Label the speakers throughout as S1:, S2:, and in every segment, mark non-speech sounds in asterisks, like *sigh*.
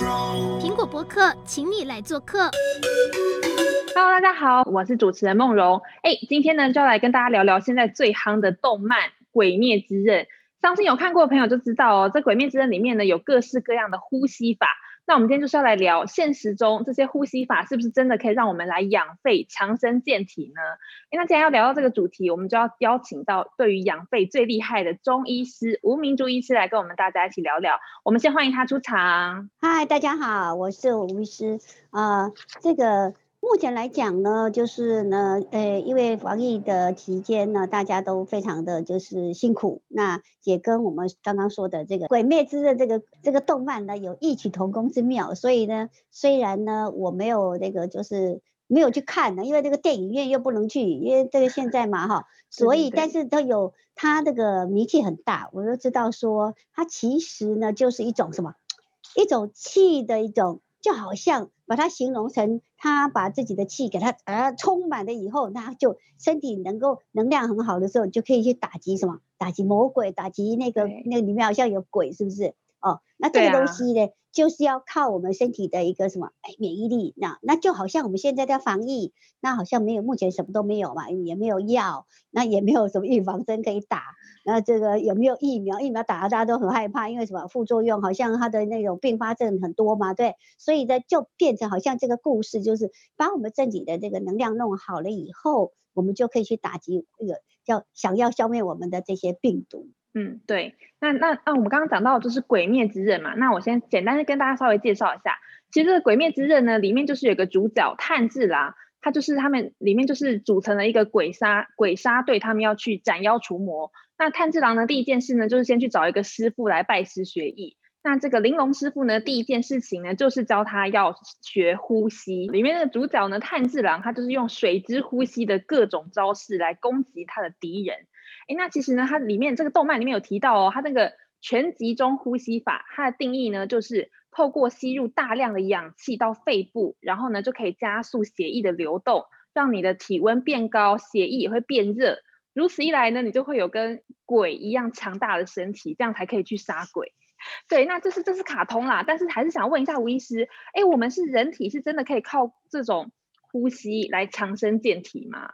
S1: 苹果博客，请你来做客。
S2: Hello，大家好，我是主持人梦蓉。哎，今天呢，就要来跟大家聊聊现在最夯的动漫《鬼灭之刃》。相信有看过的朋友就知道哦，在《鬼灭之刃》里面呢，有各式各样的呼吸法。那我们今天就是要来聊现实中这些呼吸法是不是真的可以让我们来养肺、强身健体呢？那既然要聊到这个主题，我们就要邀请到对于养肺最厉害的中医师吴明珠医师来跟我们大家一起聊聊。我们先欢迎他出场。
S3: 嗨，大家好，我是吴医师。呃，这个。目前来讲呢，就是呢，呃，因为防疫的期间呢，大家都非常的就是辛苦，那也跟我们刚刚说的这个《鬼灭之刃》这个这个动漫呢有异曲同工之妙，所以呢，虽然呢我没有那个就是没有去看呢，因为这个电影院又不能去，因为这个现在嘛哈，*laughs* 所以但是都有它这个名气很大，我就知道说它其实呢就是一种什么，一种气的一种。就好像把它形容成他把自己的气给他呃充满了以后，他就身体能够能量很好的时候，就可以去打击什么？打击魔鬼，打击那个那个里面好像有鬼，是不是？哦，那这个东西呢，就是要靠我们身体的一个什么？哎，免疫力。那那就好像我们现在在防疫，那好像没有，目前什么都没有嘛，也没有药，那也没有什么预防针可以打。那这个有没有疫苗？疫苗打了大家都很害怕，因为什么？副作用好像它的那种并发症很多嘛，对。所以呢，就变成好像这个故事就是把我们身体的这个能量弄好了以后，我们就可以去打击那个叫想要消灭我们的这些病毒。
S2: 嗯，对，那那那我们刚刚讲到就是《鬼灭之刃》嘛，那我先简单的跟大家稍微介绍一下，其实这个《鬼灭之刃》呢，里面就是有个主角炭治郎，他就是他们里面就是组成了一个鬼杀鬼杀队，他们要去斩妖除魔。那炭治郎呢，第一件事呢，就是先去找一个师傅来拜师学艺。那这个玲珑师傅呢，第一件事情呢，就是教他要学呼吸。里面的主角呢，炭治郎，他就是用水之呼吸的各种招式来攻击他的敌人。诶，那其实呢，它里面这个动漫里面有提到哦，它那个全集中呼吸法，它的定义呢，就是透过吸入大量的氧气到肺部，然后呢，就可以加速血液的流动，让你的体温变高，血液也会变热。如此一来呢，你就会有跟鬼一样强大的身体，这样才可以去杀鬼。对，那这是这是卡通啦，但是还是想问一下吴医师，哎，我们是人体是真的可以靠这种呼吸来强身健体吗？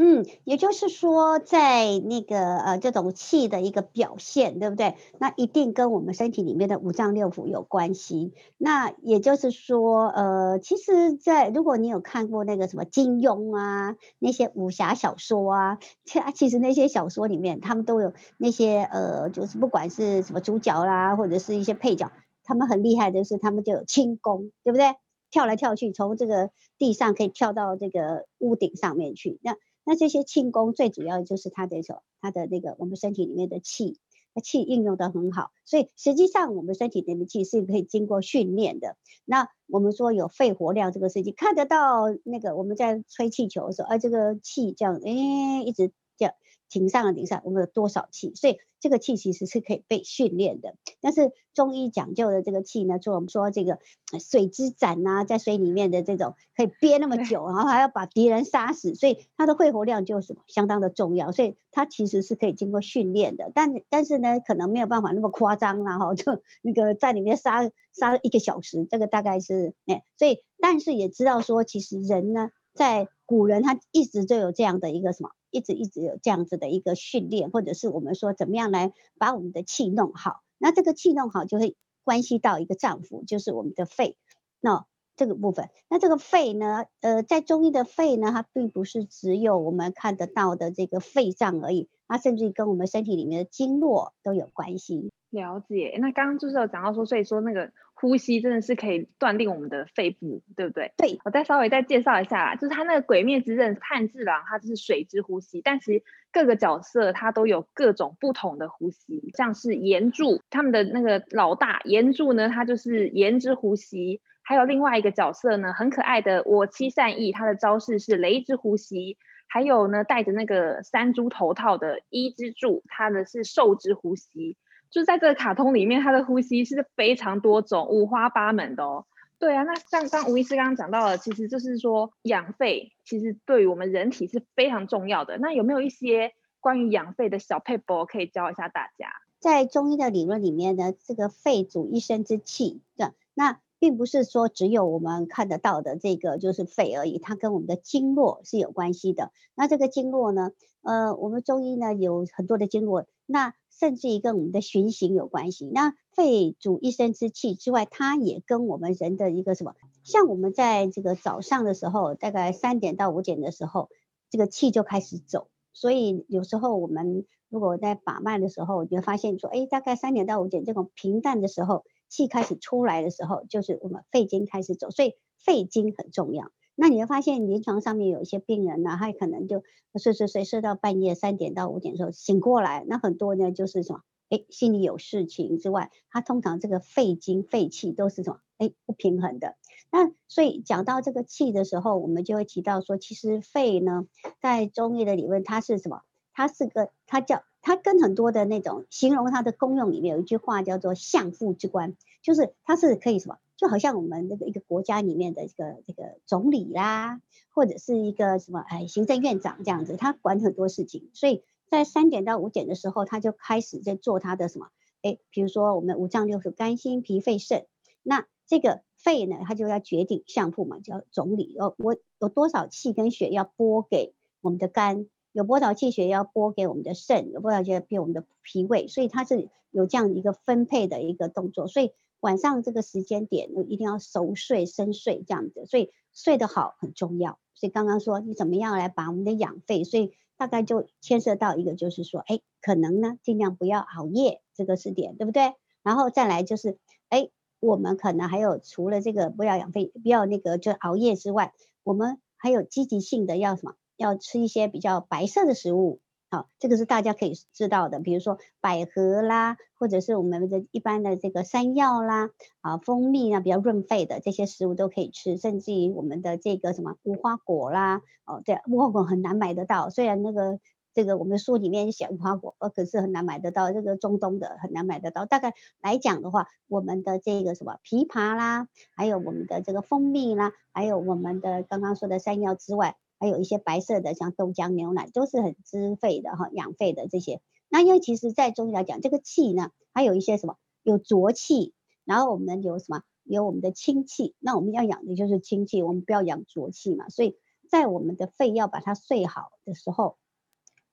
S3: 嗯，也就是说，在那个呃这种气的一个表现，对不对？那一定跟我们身体里面的五脏六腑有关系。那也就是说，呃，其实在，如果你有看过那个什么金庸啊，那些武侠小说啊，其其实那些小说里面，他们都有那些呃，就是不管是什么主角啦，或者是一些配角，他们很厉害的是，他们就有轻功，对不对？跳来跳去，从这个地上可以跳到这个屋顶上面去，那。那这些气功最主要就是它的什它的那个我们身体里面的气，那气运用的很好，所以实际上我们身体里面的气是可以经过训练的。那我们说有肺活量这个事情，看得到那个我们在吹气球的时候，啊，这个气这样，哎，一直这样顶上了顶上，我们有多少气？所以这个气其实是可以被训练的。但是中医讲究的这个气呢，就我们说这个水之斩呐，在水里面的这种可以憋那么久，然后还要把敌人杀死，所以它的肺活量就是相当的重要，所以它其实是可以经过训练的。但但是呢，可能没有办法那么夸张，然后就 *laughs* 那个在里面杀杀一个小时，这个大概是哎，所以但是也知道说，其实人呢，在古人他一直就有这样的一个什么，一直一直有这样子的一个训练，或者是我们说怎么样来把我们的气弄好。那这个气弄好，就会关系到一个脏腑，就是我们的肺。那这个部分，那这个肺呢，呃，在中医的肺呢，它并不是只有我们看得到的这个肺脏而已，它甚至跟我们身体里面的经络都有关系。
S2: 了解。那刚刚就是有讲到说，所以说那个。呼吸真的是可以锻炼我们的肺部，对不对？
S3: 对，
S2: 我再稍微再介绍一下啦，就是他那个鬼灭之刃炭治郎，他就是水之呼吸，但其实各个角色他都有各种不同的呼吸，像是炎柱他们的那个老大炎柱呢，他就是炎之呼吸，还有另外一个角色呢，很可爱的我妻善逸，他的招式是雷之呼吸，还有呢戴着那个山猪头套的伊之助，他的是兽之呼吸。就在这个卡通里面，他的呼吸是非常多种、五花八门的哦。对啊，那像刚吴医师刚刚讲到的，其实就是说养肺，其实对于我们人体是非常重要的。那有没有一些关于养肺的小配博可以教一下大家？
S3: 在中医的理论里面呢，这个肺主一身之气，对，那并不是说只有我们看得到的这个就是肺而已，它跟我们的经络是有关系的。那这个经络呢，呃，我们中医呢有很多的经络，那甚至于跟我们的循行有关系。那肺主一身之气之外，它也跟我们人的一个什么？像我们在这个早上的时候，大概三点到五点的时候，这个气就开始走。所以有时候我们如果在把脉的时候，你会发现说，哎，大概三点到五点这种平淡的时候，气开始出来的时候，就是我们肺经开始走。所以肺经很重要。那你会发现临床上面有一些病人呢，他可能就睡睡睡睡到半夜三点到五点的时候醒过来，那很多呢就是什么？哎，心里有事情之外，他通常这个肺经肺气都是什么？哎，不平衡的。那所以讲到这个气的时候，我们就会提到说，其实肺呢，在中医的理论，它是什么？它是个，它叫它跟很多的那种形容它的功用里面有一句话叫做相父之官，就是它是可以什么？就好像我们那个一个国家里面的一个这个总理啦，或者是一个什么哎行政院长这样子，他管很多事情，所以。在三点到五点的时候，他就开始在做他的什么？哎，比如说我们五脏六腑、肝、心、脾、肺、肾，那这个肺呢，他就要决定相父嘛，叫总理。哦，我有多少气跟血要拨给我们的肝，有波导气血要拨给我们的肾，有波导气要给我们的脾胃，所以它是有这样一个分配的一个动作。所以晚上这个时间点，一定要熟睡、深睡这样子。所以睡得好很重要。所以刚刚说你怎么样来把我们的养肺，所以。大概就牵涉到一个，就是说，哎，可能呢，尽量不要熬夜，这个是点，对不对？然后再来就是，哎，我们可能还有除了这个不要养肺，不要那个就熬夜之外，我们还有积极性的要什么？要吃一些比较白色的食物。好，这个是大家可以知道的，比如说百合啦，或者是我们的一般的这个山药啦，啊，蜂蜜啊，比较润肺的这些食物都可以吃，甚至于我们的这个什么无花果啦，哦，对，无花果很难买得到，虽然那个这个我们书里面写无花果，呃，可是很难买得到，这个中东的很难买得到。大概来讲的话，我们的这个什么枇杷啦，还有我们的这个蜂蜜啦，还有我们的刚刚说的山药之外。还有一些白色的，像豆浆、牛奶，都是很滋肺的哈，养肺的这些。那因为其实，在中医来讲，这个气呢，还有一些什么？有浊气，然后我们有什么？有我们的清气。那我们要养的就是清气，我们不要养浊气嘛。所以在我们的肺要把它睡好的时候，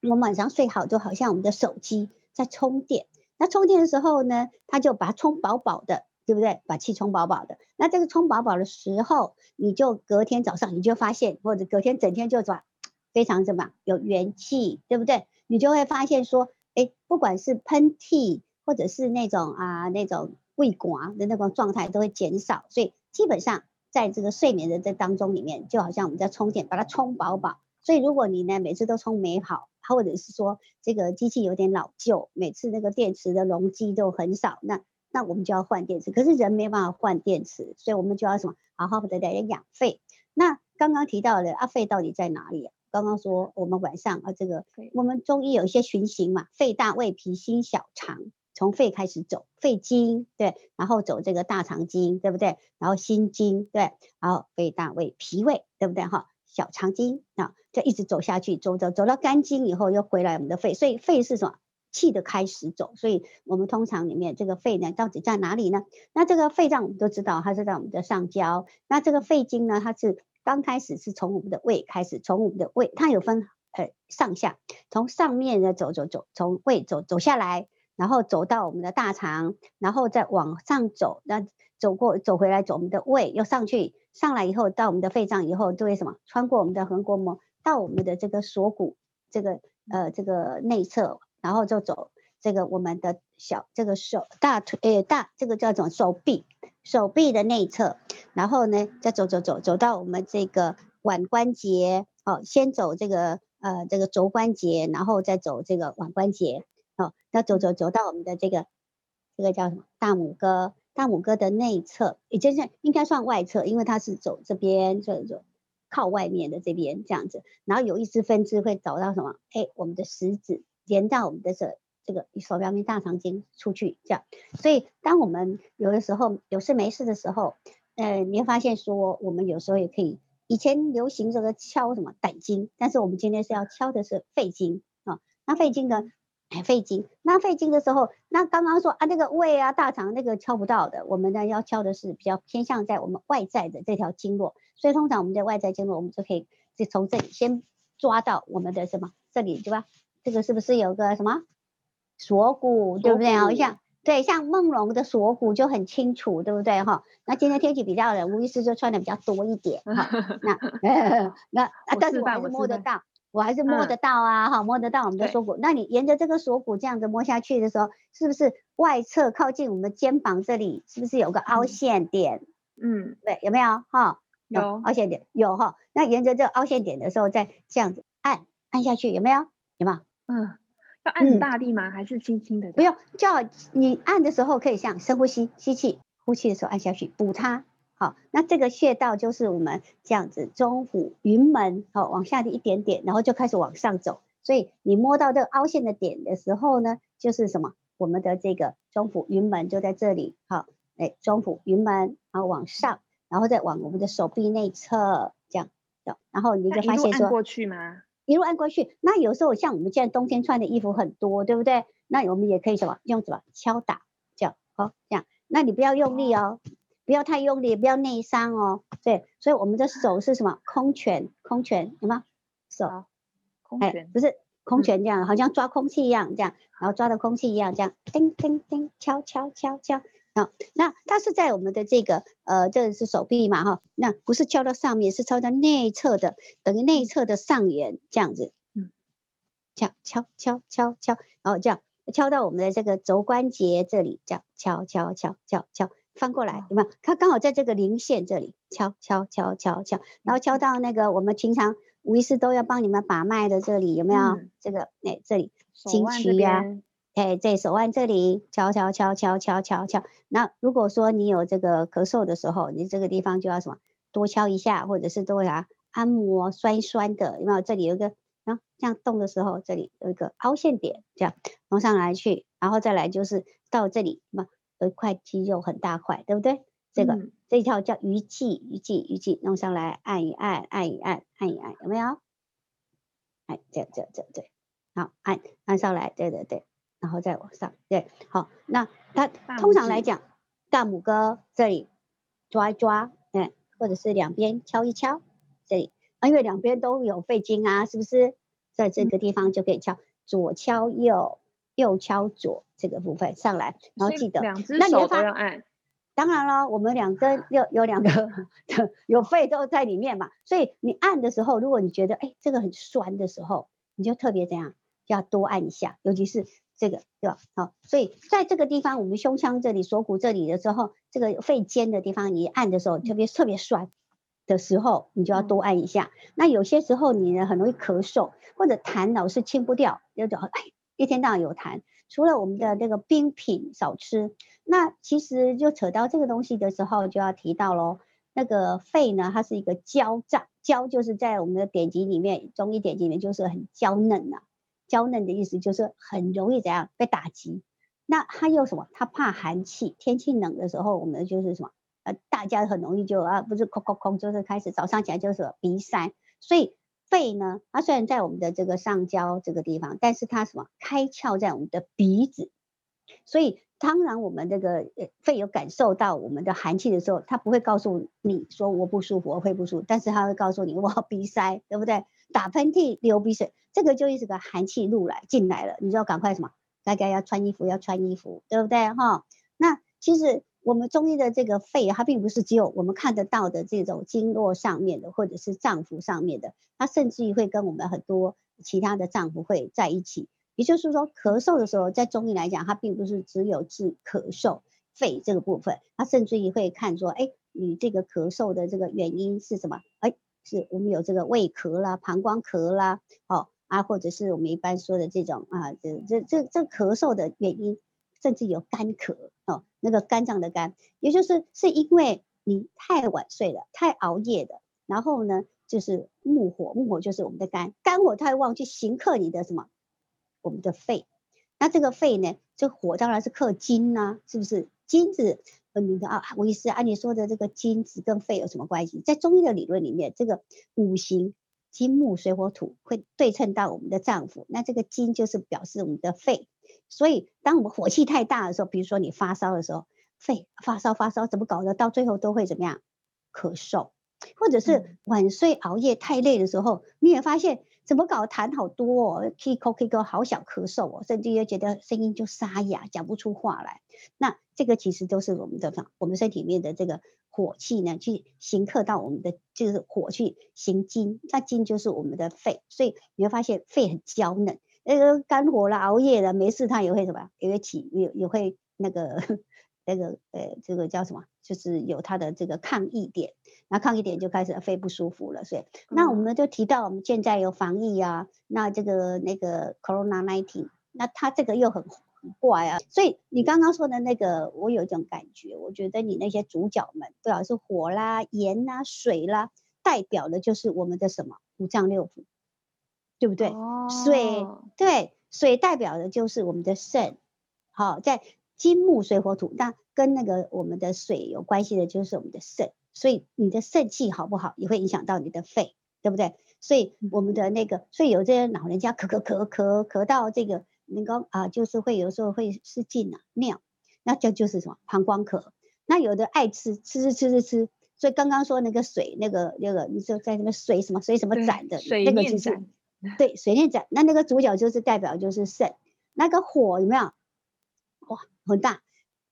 S3: 我们晚上睡好，就好像我们的手机在充电。那充电的时候呢，它就把它充饱饱的。对不对？把气充饱饱的，那这个充饱饱的时候，你就隔天早上你就发现，或者隔天整天就转非常怎么有元气，对不对？你就会发现说，哎，不管是喷嚏或者是那种啊那种胃管的那种状态都会减少，所以基本上在这个睡眠的这当中里面，就好像我们在充电，把它充饱饱。所以如果你呢每次都充没好，或者是说这个机器有点老旧，每次那个电池的容积都很少，那。那我们就要换电池，可是人没办法换电池，所以我们就要什么？好好的来养肺。那刚刚提到的啊，肺到底在哪里啊？刚刚说我们晚上啊，这个我们中医有一些循行嘛，肺大胃脾心小肠，从肺开始走，肺经对，然后走这个大肠经，对不对？然后心经对，然后肺大胃脾胃，对不对哈？小肠经啊，就一直走下去，走走走到肝经以后又回来我们的肺，所以肺是什么？气的开始走，所以我们通常里面这个肺呢，到底在哪里呢？那这个肺脏我们都知道，它是在我们的上焦。那这个肺经呢，它是刚开始是从我们的胃开始，从我们的胃，它有分呃上下，从上面呢走走走，从胃走走下来，然后走到我们的大肠，然后再往上走，那走过走回来走我们的胃又上去，上来以后到我们的肺脏以后，就会什么？穿过我们的横膈膜到我们的这个锁骨，这个呃这个内侧。然后就走这个我们的小这个手大腿诶大这个叫做手臂手臂的内侧，然后呢再走走走走到我们这个腕关节哦，先走这个呃这个肘关节，然后再走这个腕关节哦，那走走走到我们的这个这个叫什么？大拇哥大拇哥的内侧，也就是应该算外侧，因为它是走这边走走靠外面的这边这样子，然后有一支分支会走到什么？哎我们的食指。连到我们的这这个手表面大肠经出去，这样，所以当我们有的时候有事没事的时候，呃，你会发现说，我们有时候也可以，以前流行这个敲什么胆经，但是我们今天是要敲的是肺经啊。那肺经呢，哎，肺经。那肺经的时候，那刚刚说啊，那个胃啊、大肠那个敲不到的，我们呢要敲的是比较偏向在我们外在的这条经络。所以通常我们的外在经络，我们就可以就从这里先抓到我们的什么这里对吧？这个是不是有个什么锁骨，对不对？好像对，像梦龙的锁骨就很清楚，对不对？哈，那今天天气比较冷，吴医师就穿的比较多一点哈。*laughs* 那 *laughs* 那啊，但是我还是摸得到。我还是摸得到啊，哈、嗯，摸得到我们的锁骨。那你沿着这个锁骨这样子摸下去的时候，是不是外侧靠近我们的肩膀这里，是不是有个凹陷点？嗯，对，有没有？哈，有凹陷点，有哈。那沿着这个凹陷点的时候，再这样子按按下去，有没有？有没有？
S2: 嗯，要按大力吗？嗯、还是轻轻的？
S3: 不用，叫你按的时候可以像深呼吸，吸气，呼气的时候按下去，补它。好，那这个穴道就是我们这样子中府云门，好，往下的一点点，然后就开始往上走。所以你摸到这个凹陷的点的时候呢，就是什么？我们的这个中府云门就在这里。好，哎，中府云门，然后往上，然后再往我们的手臂内侧这样走，然后你就发现
S2: 说，过去吗？
S3: 一路按过去。那有时候像我们现在冬天穿的衣服很多，对不对？那我们也可以什么？用什么？敲打，这样，好，这样。那你不要用力哦。不要太用力，不要内伤哦。对，所以我们的手是什么？空拳，空拳，有吗？手，
S2: 空拳，
S3: 哎，不是空拳这样，嗯、好像抓空气一样，这样，然后抓的空气一样，这样，叮叮叮，敲敲敲敲。好，那它是在我们的这个，呃，这是手臂嘛，哈，那不是敲到上面，是敲到内侧的，等于内侧的上缘，这样子，嗯，敲敲敲敲敲，然后这样敲到我们的这个肘关节这里，这样敲敲敲敲敲。翻过来有没有？它刚好在这个零线这里敲敲敲敲敲，然后敲到那个我们平常吴医师都要帮你们把脉的这里有没有？嗯、这个哎这里经区呀，哎在手腕这里敲敲敲敲敲敲敲。那如果说你有这个咳嗽的时候，你这个地方就要什么多敲一下，或者是多啥按摩酸酸的有没有？这里有一个啊这样动的时候，这里有一个凹陷点，这样弄上来去，然后再来就是到这里嘛？有一块肌肉很大块，对不对？这个、嗯、这一条叫鱼际，鱼际，鱼际，弄上来按一按，按一按，按一按，有没有？哎，这样这这对，好，按按上来，对对对，然后再往上，对，好，那它通常来讲，大拇哥这里抓一抓，嗯，或者是两边敲一敲，这里，因为两边都有肺经啊，是不是？在这个地方就可以敲，嗯、左敲右。右敲左这个部分上来，然后记得，
S2: 两只手都要按。
S3: 当然了，我们两根有有两个 *laughs* 有肺都在里面嘛，所以你按的时候，如果你觉得哎这个很酸的时候，你就特别怎样，就要多按一下，尤其是这个对吧？好，所以在这个地方，我们胸腔这里、锁骨这里的时候，这个肺尖的地方，你按的时候特别特别酸的时候，你就要多按一下。嗯、那有些时候你呢很容易咳嗽，或者痰老是清不掉，有种哎。一天到晚有痰，除了我们的那个冰品少吃，那其实就扯到这个东西的时候，就要提到喽。那个肺呢，它是一个娇脏，娇就是在我们的典籍里面，中医典籍里面就是很娇嫩呐、啊。娇嫩的意思就是很容易怎样被打击。那它又什么？它怕寒气，天气冷的时候，我们就是什么？呃，大家很容易就啊，不是空空空，就是开始早上起来就是什么鼻塞，所以。肺呢，它虽然在我们的这个上焦这个地方，但是它什么开窍在我们的鼻子，所以当然我们这个呃肺有感受到我们的寒气的时候，它不会告诉你说我不舒服，我肺不舒服，但是它会告诉你我鼻塞，对不对？打喷嚏、流鼻水，这个就是个寒气入来进来了，你就要赶快什么？大家要穿衣服，要穿衣服，对不对？哈，那其实。我们中医的这个肺，它并不是只有我们看得到的这种经络上面的，或者是脏腑上面的，它甚至于会跟我们很多其他的脏腑会在一起。也就是说，咳嗽的时候，在中医来讲，它并不是只有治咳嗽肺这个部分，它甚至于会看说，哎，你这个咳嗽的这个原因是什么？哎，是我们有这个胃咳啦、膀胱咳啦，哦啊，或者是我们一般说的这种啊，这这这这咳嗽的原因。甚至有干咳哦，那个肝脏的肝，也就是是因为你太晚睡了，太熬夜的，然后呢，就是木火，木火就是我们的肝，肝火太旺去刑克你的什么，我们的肺。那这个肺呢，这火当然是克金呐、是不是？金子，你的啊，吴医师按你说的这个金子跟肺有什么关系？在中医的理论里面，这个五行金木水火土会对称到我们的脏腑，那这个金就是表示我们的肺。所以当我们火气太大的时候，比如说你发烧的时候，肺发烧发烧怎么搞的，到最后都会怎么样？咳嗽，或者是晚睡熬夜太累的时候，你也发现。怎么搞？痰好多哦，K 口 K 口，好想咳嗽哦，甚至又觉得声音就沙哑，讲不出话来。那这个其实都是我们的我们身体里面的这个火气呢，去行克到我们的就是火去行金，那金就是我们的肺，所以你会发现肺很娇嫩。那个肝火了，熬夜了，没事它也会什么，也会起，也也会那个那个呃，这个叫什么？就是有它的这个抗议点。那抗议点就开始肺不舒服了，所以那我们就提到我们现在有防疫啊，那这个那个 Corona nineteen，那它这个又很很怪啊，所以你刚刚说的那个，我有一种感觉，我觉得你那些主角们，不管是火啦、盐啦、水啦，代表的就是我们的什么五脏六腑，对不对？哦、水对，水代表的就是我们的肾，好，在金木水火土，那跟那个我们的水有关系的就是我们的肾。所以你的肾气好不好，也会影响到你的肺，对不对？所以我们的那个，所以有这些老人家咳咳咳咳咳到这个能够啊，就是会有时候会失禁啊尿，那这就是什么膀胱咳。那有的爱吃吃吃吃吃吃，所以刚刚说那个水那个那个，你说在那个水什么水什么斩的那个就是对水面斩，那那个主角就是代表就是肾，那个火有没有？很大。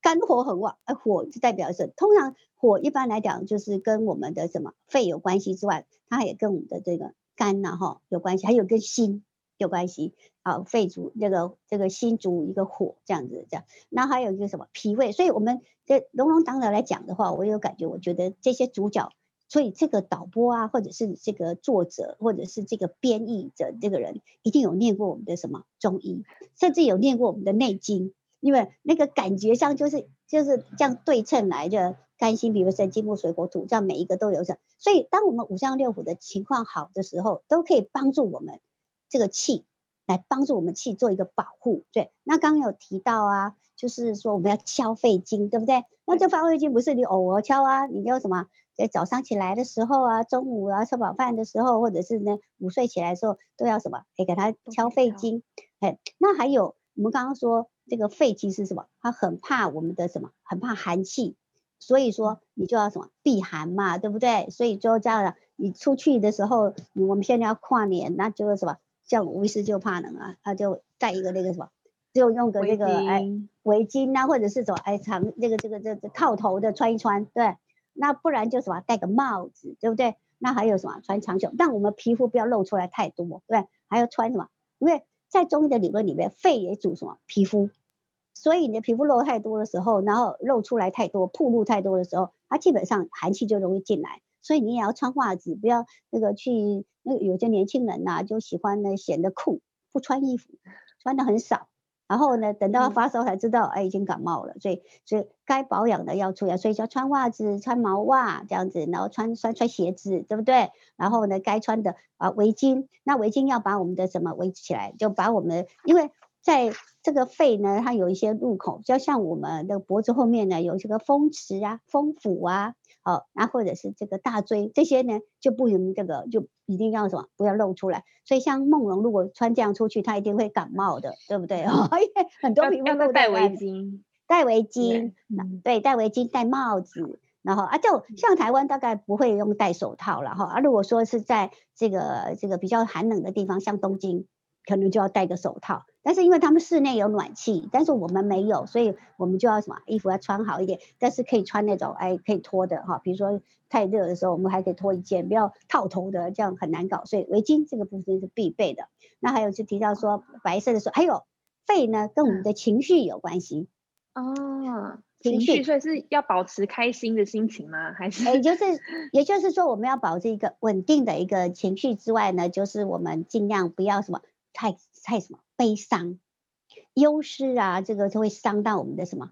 S3: 肝火很旺，呃，火就代表是通常火一般来讲就是跟我们的什么肺有关系之外，它也跟我们的这个肝呐哈有关系，还有跟心有关系啊，肺主这个这个心主一个火这样子这样，那还有一个什么脾胃，所以我们这隆隆当的来讲的话，我有感觉，我觉得这些主角，所以这个导播啊，或者是这个作者，或者是这个编译者这个人，一定有念过我们的什么中医，甚至有念过我们的内经。因为那个感觉上就是就是这样对称来的肝心，比如肾金木水火土，这样每一个都有这，所以当我们五脏六腑的情况好的时候，都可以帮助我们这个气来帮助我们气做一个保护。对，那刚刚有提到啊，就是说我们要敲肺经，对不对？那这敲肺经不是你偶尔敲啊，你就什么在早上起来的时候啊，中午啊吃饱饭的时候，或者是呢午睡起来的时候，都要什么？可以给他敲肺经。哎，那还有我们刚刚说。这个肺其实是什么？它很怕我们的什么？很怕寒气，所以说你就要什么避寒嘛，对不对？所以就这样的，你出去的时候，我们现在要跨年，那就是什么？像吴医师就怕冷啊，他就带一个那个什么，就用个那个哎围巾啊，或者是什么哎长这个这个这个套头的穿一穿，对。那不然就什么戴个帽子，对不对？那还有什么穿长袖？但我们皮肤不要露出来太多，对。还要穿什么？因为在中医的理论里面，肺也主什么？皮肤。所以你的皮肤露太多的时候，然后露出来太多，暴露太多的时候，它基本上寒气就容易进来。所以你也要穿袜子，不要那个去那有些年轻人呐、就喜欢呢显得酷，不穿衣服，穿的很少。然后呢，等到发烧才知道，哎，已经感冒了。所以，所以该保养的要注意，所以要穿袜子、穿毛袜这样子，然后穿穿穿鞋子，对不对？然后呢，该穿的啊围巾，那围巾要把我们的什么围起来，就把我们，因为在这个肺呢，它有一些入口，就像我们的脖子后面呢，有这个风池啊、风府啊。好，那或者是这个大椎这些呢，就不能这个，就一定要什么，不要露出来。所以像梦龙如果穿这样出去，他一定会感冒的，对不对？哦，*laughs* 因为很多皮肤都
S2: 戴围巾，
S3: 戴围巾，对，戴围巾，戴帽子，然后啊，就像台湾大概不会用戴手套了哈。啊，如果说是在这个这个比较寒冷的地方，像东京，可能就要戴个手套。但是因为他们室内有暖气，但是我们没有，所以我们就要什么衣服要穿好一点，但是可以穿那种哎可以脱的哈，比如说太热的时候，我们还可以脱一件，不要套头的，这样很难搞。所以围巾这个部分是必备的。那还有就提到说白色的时候，还有肺呢，跟我们的情绪有关系
S2: 哦，情绪，所以是要保持开心的心情吗？还是？
S3: 也就是也就是说，我们要保持一个稳定的一个情绪之外呢，就是我们尽量不要什么太太什么。悲伤、忧思啊，这个就会伤到我们的什么？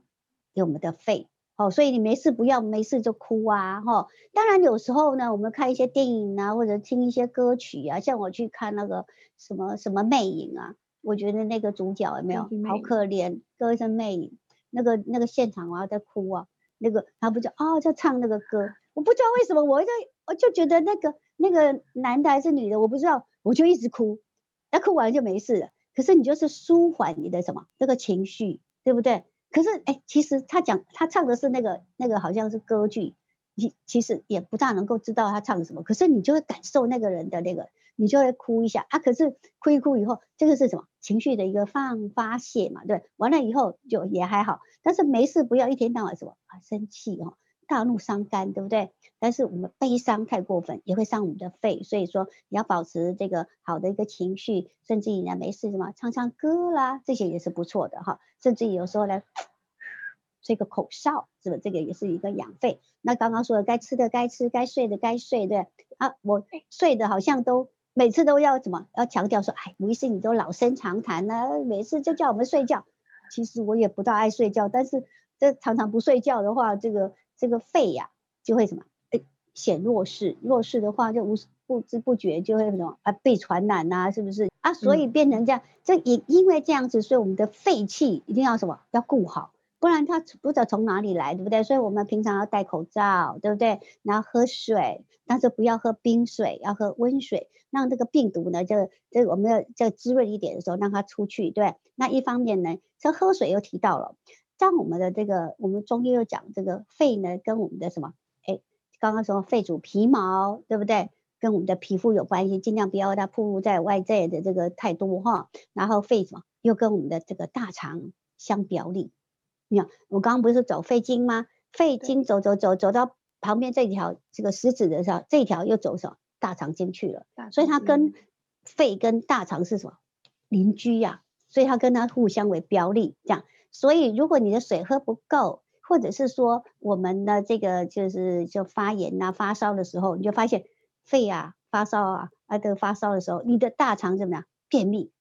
S3: 给我们的肺哦。所以你没事不要没事就哭啊，哈、哦。当然有时候呢，我们看一些电影啊，或者听一些歌曲啊，像我去看那个什么什么魅影啊，我觉得那个主角有没有好可怜？歌声魅影，那个那个现场我要在哭啊，那个他不就哦在唱那个歌，我不知道为什么我在我就觉得那个。那个男的还是女的，我不知道，我就一直哭，那哭完就没事了。可是你就是舒缓你的什么这个情绪，对不对？可是哎，其实他讲他唱的是那个那个好像是歌剧，你其实也不大能够知道他唱什么，可是你就会感受那个人的那个，你就会哭一下啊。可是哭一哭以后，这个是什么情绪的一个放发泄嘛？对，完了以后就也还好，但是没事不要一天到晚什么啊生气哦。大怒伤肝，对不对？但是我们悲伤太过分也会伤我们的肺，所以说你要保持这个好的一个情绪，甚至于呢没事什么唱唱歌啦，这些也是不错的哈。甚至有时候呢吹个口哨，是不是？这个也是一个养肺。那刚刚说的该吃的该吃，该睡的该睡，对啊，我睡的好像都每次都要怎么要强调说，哎，吴医师你都老生常谈呢、每次就叫我们睡觉。其实我也不大爱睡觉，但是这常常不睡觉的话，这个。这个肺呀、啊，就会什么？哎，显弱势，弱势的话就无不知不觉就会什么啊，被传染呐、啊，是不是啊？所以变成这样，嗯、这也因为这样子，所以我们的肺气一定要什么？要顾好，不然它不知道从哪里来，对不对？所以我们平常要戴口罩，对不对？然后喝水，但是不要喝冰水，要喝温水，让这个病毒呢，就这我们要再滋润一点的时候，让它出去，对。那一方面呢，这喝水又提到了。像我们的这个，我们中医又讲这个肺呢，跟我们的什么？哎，刚刚说肺主皮毛，对不对？跟我们的皮肤有关系，尽量不要它暴露在外在的这个太多哈。然后肺什么？又跟我们的这个大肠相表里。你看，我刚刚不是走肺经吗？肺经走走走走到旁边这条这个食指的时候，这条又走什么？大肠经去了。所以它跟肺跟大肠是什么？邻居呀、啊。所以它跟它互相为表里，这样。所以，如果你的水喝不够，或者是说我们的这个就是就发炎呐、啊、发烧的时候，你就发现肺啊发烧啊，啊这个发烧的时候，你的大肠怎么样便秘？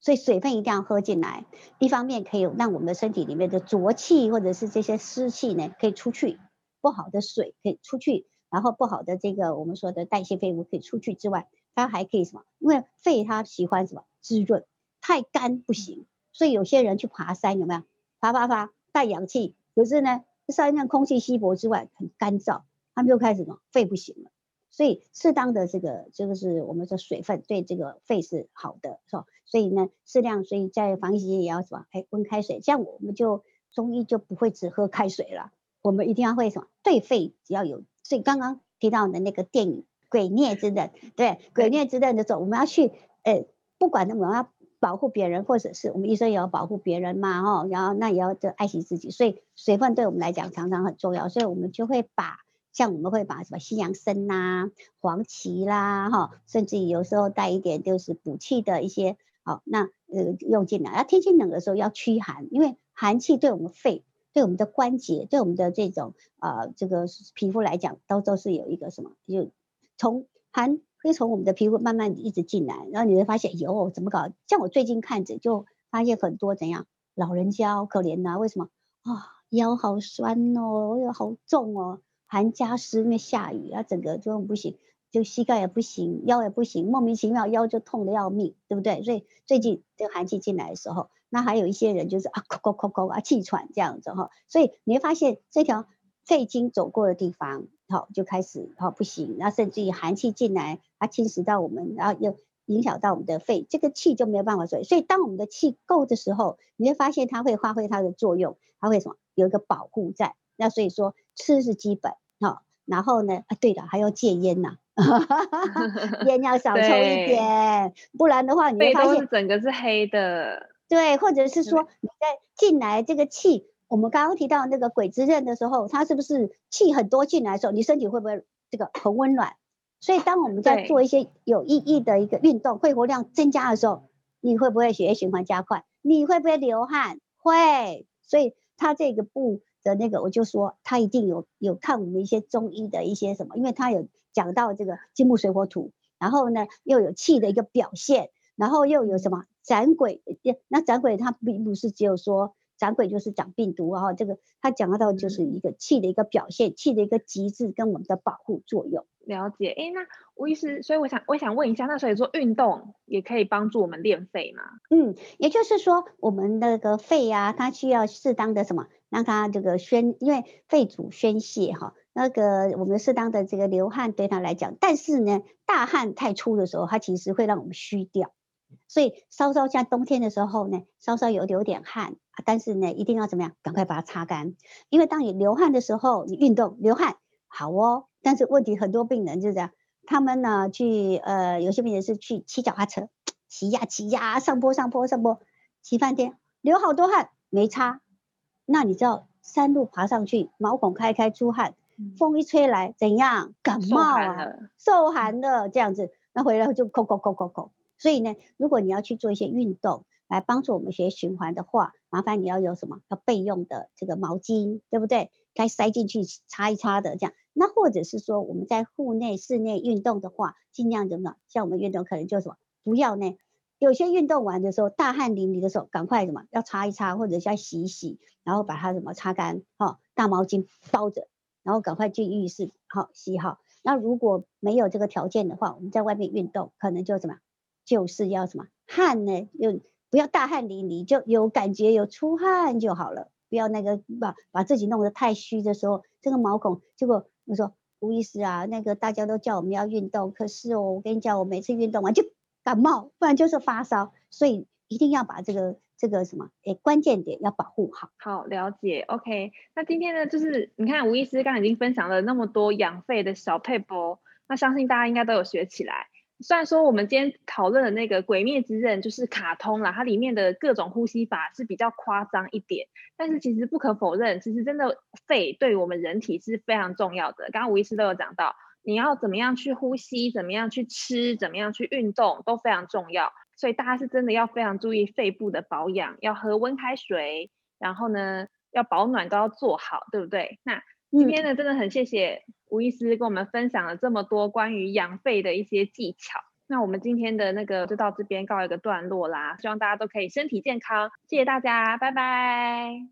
S3: 所以水分一定要喝进来，一方面可以让我们的身体里面的浊气或者是这些湿气呢可以出去，不好的水可以出去，然后不好的这个我们说的代谢废物可以出去之外，它还可以什么？因为肺它喜欢什么滋润，太干不行，所以有些人去爬山有没有？啪啪啪，带氧气，可是呢，山上空气稀薄之外很干燥，他们就开始什么肺不行了。所以适当的这个这个是我们的水分对这个肺是好的，是吧？所以呢，适量，所以在防疫期间也要什么？哎，温开水，这样我们就中医就不会只喝开水了，我们一定要会什么？对肺只要有。所以刚刚提到的那个电影《鬼灭之刃》，对，《鬼灭之刃》的时候，我们要去，呃，不管那么要。保护别人，或者是我们医生也要保护别人嘛，哈，然后那也要就爱惜自己，所以水分对我们来讲常常很重要，所以我们就会把像我们会把什么西洋参呐、啊、黄芪啦，哈，甚至有时候带一点就是补气的一些，好，那呃用进来。那，天气冷的时候要驱寒，因为寒气对我们肺、对我们的关节、对我们的这种啊、呃、这个皮肤来讲，都都是有一个什么，就从寒。会从我们的皮肤慢慢一直进来，然后你会发现，哟，怎么搞？像我最近看着就发现很多怎样，老人家好可怜呐，为什么啊？腰好酸哦，又好重哦，寒加湿，因为下雨啊，整个就不行，就膝盖也不行，腰也不行，莫名其妙腰就痛得要命，对不对？所以最近这个寒气进来的时候，那还有一些人就是啊，咳咳咳咳啊，气喘这样子哈，所以你会发现这条肺经走过的地方。好，就开始好不行，然后甚至于寒气进来，它侵蚀到我们，然后又影响到我们的肺，这个气就没有办法水。所以当我们的气够的时候，你会发现它会发挥它的作用，它会什么？有一个保护在。那所以说吃是基本，好，然后呢，啊对的，还要戒烟呐，*laughs* 烟要少抽一点，不然的话你会发现
S2: 整个是黑的。
S3: 对，或者是说你在进来这个气。我们刚刚提到那个鬼之刃的时候，它是不是气很多进来的时候，你身体会不会这个很温暖？所以当我们在做一些有意义的一个运动，肺活量增加的时候，你会不会血液循环加快？你会不会流汗？会。所以他这个部的那个，我就说他一定有有看我们一些中医的一些什么，因为他有讲到这个金木水火土，然后呢又有气的一个表现，然后又有什么斩鬼？那斩鬼它并不是只有说。掌鬼就是长病毒啊，这个他讲到就是一个气的一个表现，气的一个极致跟我们的保护作用。
S2: 了解，哎，那吴医师，所以我想我想问一下，那所以说运动也可以帮助我们练肺吗？
S3: 嗯，也就是说我们那个肺啊，它需要适当的什么，让它这个宣，因为肺主宣泄哈，那个我们适当的这个流汗对他来讲，但是呢，大汗太粗的时候，它其实会让我们虚掉。所以稍稍像冬天的时候呢，稍稍有流点汗，但是呢，一定要怎么样？赶快把它擦干。因为当你流汗的时候，你运动流汗好哦，但是问题很多病人就是这样，他们呢去呃，有些病人是去骑脚踏车，骑呀骑呀，上坡上坡上坡，骑半天，流好多汗没擦。那你知道山路爬上去，毛孔开开出汗，风一吹来怎样？感冒啊，受寒了这样子，那回来就扣扣扣扣扣。所以呢，如果你要去做一些运动来帮助我们血液循环的话，麻烦你要有什么？要备用的这个毛巾，对不对？该塞进去擦一擦的这样。那或者是说我们在户内、室内运动的话，尽量怎么？像我们运动可能就什么？不要呢？有些运动完的时候大汗淋漓的时候，赶快什么？要擦一擦，或者是要洗一洗，然后把它什么擦干？好，大毛巾包着，然后赶快进浴室，好洗好。那如果没有这个条件的话，我们在外面运动可能就怎么？就是要什么汗呢？又不要大汗淋漓，就有感觉有出汗就好了。不要那个把把自己弄得太虚的时候，这个毛孔，结果我说吴医师啊，那个大家都叫我们要运动，可是哦，我跟你讲，我每次运动完就感冒，不然就是发烧，所以一定要把这个这个什么，诶，关键点要保护好。
S2: 好，了解，OK。那今天呢，就是你看吴医师刚才已经分享了那么多养肺的小撇步，那相信大家应该都有学起来。虽然说我们今天讨论的那个《鬼灭之刃》就是卡通啦，它里面的各种呼吸法是比较夸张一点，但是其实不可否认，其实真的肺对我们人体是非常重要的。刚刚吴医师都有讲到，你要怎么样去呼吸，怎么样去吃，怎么样去运动都非常重要，所以大家是真的要非常注意肺部的保养，要喝温开水，然后呢要保暖都要做好，对不对？那今天呢真的很谢谢。吴医师跟我们分享了这么多关于养肺的一些技巧，那我们今天的那个就到这边告一个段落啦，希望大家都可以身体健康，谢谢大家，拜拜。